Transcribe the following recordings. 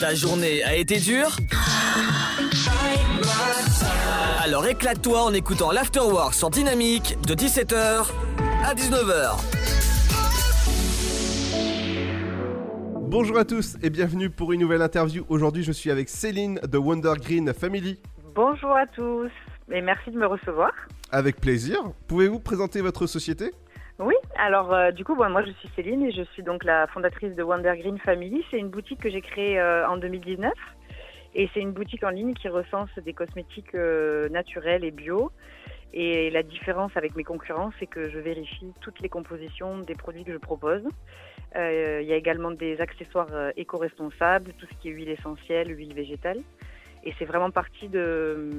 Ta journée a été dure Alors éclate-toi en écoutant l'Afterwork sur Dynamique de 17h à 19h. Bonjour à tous et bienvenue pour une nouvelle interview. Aujourd'hui, je suis avec Céline de Wonder Green Family. Bonjour à tous et merci de me recevoir. Avec plaisir. Pouvez-vous présenter votre société? Oui, alors euh, du coup, moi je suis Céline et je suis donc la fondatrice de Wonder Green Family. C'est une boutique que j'ai créée euh, en 2019 et c'est une boutique en ligne qui recense des cosmétiques euh, naturels et bio. Et la différence avec mes concurrents, c'est que je vérifie toutes les compositions des produits que je propose. Il y a également des accessoires éco-responsables, tout ce qui est huile essentielle, huile végétale. Et c'est vraiment partie de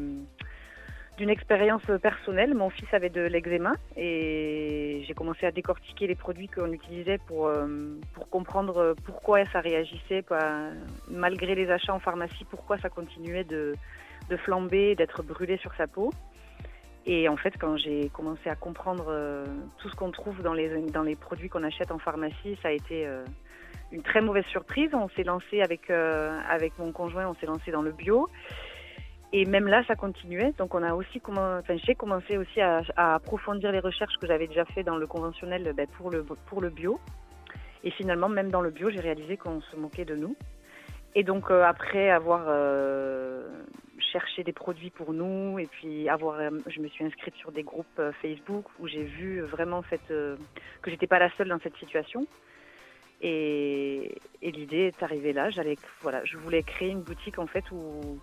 d'une expérience personnelle. Mon fils avait de l'eczéma et j'ai commencé à décortiquer les produits qu'on utilisait pour, euh, pour comprendre pourquoi ça réagissait, malgré les achats en pharmacie, pourquoi ça continuait de, flamber, d'être brûlé sur sa peau. Et en fait, quand j'ai commencé à comprendre euh, tout ce qu'on trouve dans les, dans les produits qu'on achète en pharmacie, ça a été euh, une très mauvaise surprise. On s'est lancé avec, avec mon conjoint, on s'est lancé dans le bio. Et même là, ça continuait. Donc, on a aussi enfin, j'ai commencé aussi à, approfondir les recherches que j'avais déjà fait dans le conventionnel ben, pour, le, pour le bio. Et finalement, même dans le bio, j'ai réalisé qu'on se moquait de nous. Et donc, euh, après avoir euh, cherché des produits pour nous, et puis avoir, euh, je me suis inscrite sur des groupes Facebook où j'ai vu vraiment fait, que j'étais pas la seule dans cette situation. Et, et l'idée est arrivée là. J'allais, voilà, je voulais créer une boutique en fait où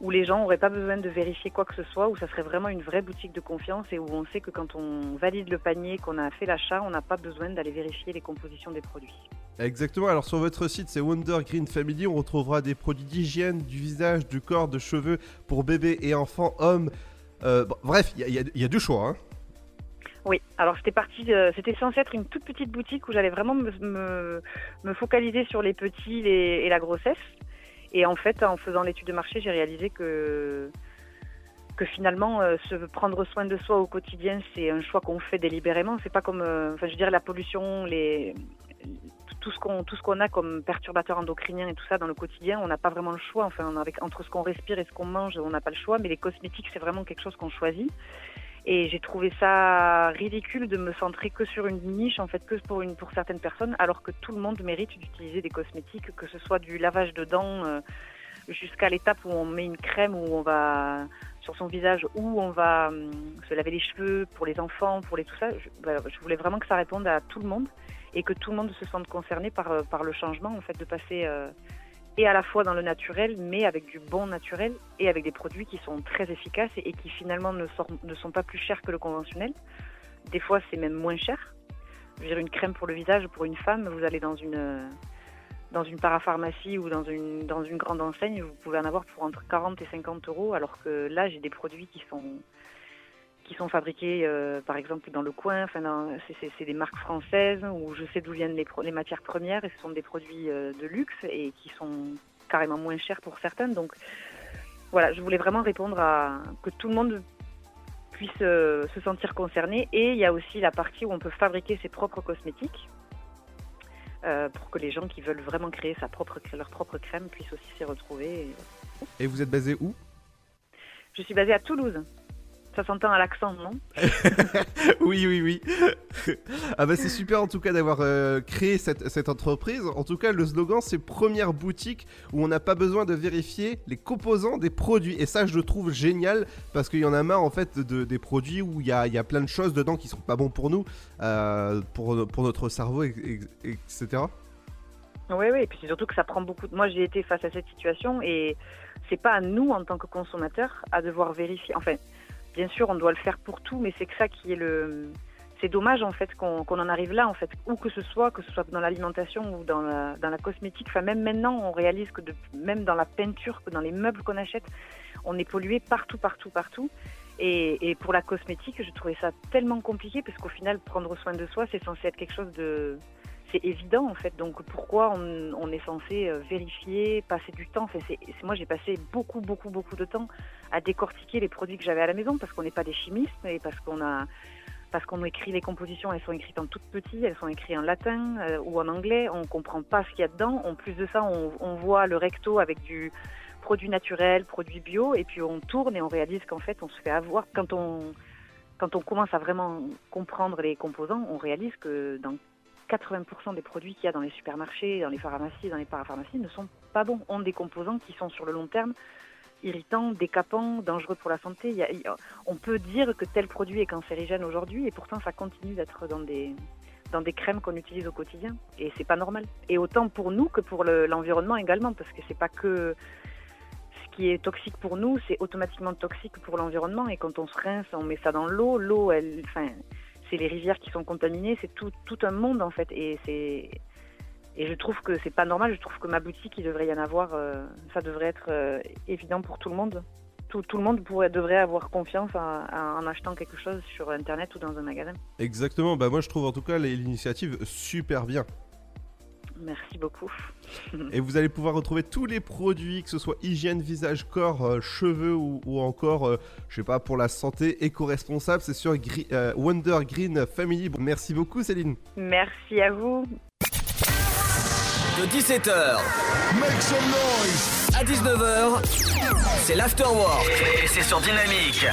où les gens n'auraient pas besoin de vérifier quoi que ce soit, où ça serait vraiment une vraie boutique de confiance et où on sait que quand on valide le panier, qu'on a fait l'achat, on n'a pas besoin d'aller vérifier les compositions des produits. Exactement, alors sur votre site c'est Wonder Green Family, on retrouvera des produits d'hygiène, du visage, du corps, de cheveux pour bébés et enfants, hommes. Euh, bref, il y, a du choix. Hein. Oui, alors c'était parti, c'était censé être une toute petite boutique où j'allais vraiment me, me, focaliser sur les petits et la grossesse. Et en fait, en faisant l'étude de marché, j'ai réalisé que que finalement, euh, se prendre soin de soi au quotidien, c'est un choix qu'on fait délibérément. C'est pas comme, euh, enfin, je veux dire, la pollution, les, tout ce qu'on tout ce qu'on a comme perturbateurs endocriniens et tout ça dans le quotidien, on n'a pas vraiment le choix. Enfin, entre ce qu'on respire et ce qu'on mange, on n'a pas le choix. Mais les cosmétiques, c'est vraiment quelque chose qu'on choisit. Et j'ai trouvé ça ridicule de me centrer que sur une niche, en fait, que pour, une, pour certaines personnes, alors que tout le monde mérite d'utiliser des cosmétiques, que ce soit du lavage de dents euh, jusqu'à l'étape où on met une crème, où on va sur son visage, où on va hum, se laver les cheveux pour les enfants, pour les tout ça. Bah, je, voulais vraiment que ça réponde à tout le monde et que tout le monde se sente concerné par, euh, par le changement, en fait, de passer. Euh, et à la fois dans le naturel, mais avec du bon naturel et avec des produits qui sont très efficaces et, qui finalement ne, sont pas plus chers que le conventionnel. Des fois, c'est même moins cher. Je veux dire, une crème pour le visage, pour une femme, vous allez dans une, dans une parapharmacie ou dans une, dans une grande enseigne, vous pouvez en avoir pour entre 40 et 50 euros, alors que là, j'ai des produits qui sont qui sont fabriqués, euh, par exemple, dans le coin. Enfin, c'est des marques françaises où je sais d'où viennent les, les, matières premières et ce sont des produits euh, de luxe et qui sont carrément moins chers pour certaines. Donc, voilà, je voulais vraiment répondre à que tout le monde puisse euh, se sentir concerné. Et il y a aussi la partie où on peut fabriquer ses propres cosmétiques. pour que les gens qui veulent vraiment créer sa propre, leur propre crème puissent aussi s'y retrouver. Et vous êtes basé où? Je suis basée à Toulouse. Ça s'entend à l'accent, non Oui, oui, oui. ah bah c'est super en tout cas d'avoir euh, créé cette, cette, entreprise. En tout cas, le slogan c'est première boutique où on n'a pas besoin de vérifier les composants des produits. Et ça, je le trouve génial parce qu'il y en a marre en fait de, des produits où il y a, y a, plein de choses dedans qui sont pas bons pour nous, euh, pour, pour notre cerveau, etc. Oui, oui, et puis c'est surtout que ça prend beaucoup de... Moi, j'ai été face à cette situation et c'est pas à nous, en tant que consommateurs, à devoir vérifier. Enfin, bien sûr, on doit le faire pour tout, mais c'est que ça qui est le. C'est dommage en fait qu'on en arrive là en fait, où que ce soit, que ce soit dans l'alimentation ou dans la, cosmétique. Enfin, même maintenant, on réalise que même dans la peinture, que dans les meubles qu'on achète, on est pollué partout, partout, partout. Et, et, pour la cosmétique, je trouvais ça tellement compliqué parce qu'au final, prendre soin de soi, c'est censé être quelque chose de, c'est évident en fait. Donc pourquoi on, est censé euh, vérifier, passer du temps? Enfin, c'est, Moi j'ai passé beaucoup beaucoup beaucoup de temps à décortiquer les produits que j'avais à la maison parce qu'on n'est pas des chimistes et parce qu'on a parce qu'on écrit les compositions, elles sont écrites en tout petit, elles sont écrites en latin euh, ou en anglais, on comprend pas ce qu'il y a dedans. En plus de ça, on, on voit le recto avec du produit naturel, produit bio, et puis on tourne et on réalise qu'en fait, on se fait avoir. Quand on, quand on commence à vraiment comprendre les composants, on réalise que dans 80% des produits qu'il y a dans les supermarchés, dans les pharmacies, dans les parapharmacies ne sont pas bons, ont des composants qui sont sur le long terme irritants, décapants, dangereux pour la santé. On peut dire que tel produit est cancérigène aujourd'hui et pourtant ça continue d'être dans des dans des crèmes qu'on utilise au quotidien et c'est pas normal. Et autant pour nous que pour le- l'environnement également parce que c'est pas que ce qui est toxique pour nous, c'est automatiquement toxique pour l'environnement et quand on se rince, on met ça dans l'eau, l'eau elle enfin c'est les rivières qui sont contaminées, c'est tout, un monde en fait et je trouve que c'est pas normal, je trouve que ma boutique, il devrait y en avoir, euh, ça devrait être euh, évident pour tout le monde. Tout, le monde pourrait, devrait avoir confiance en, en achetant quelque chose sur Internet ou dans un magasin. Exactement, bah moi je trouve en tout cas l'initiative super bien. Merci beaucoup. Et vous allez pouvoir retrouver tous les produits, que ce soit hygiène, visage, corps, euh, cheveux ou, ou encore, euh, je sais pas, pour la santé éco-responsable, c'est sur euh, Wonder Green Family. Bon, merci beaucoup Céline. Merci à vous. De 17h à 19h, c'est l'Afterwork. Et c'est sur Dynamique.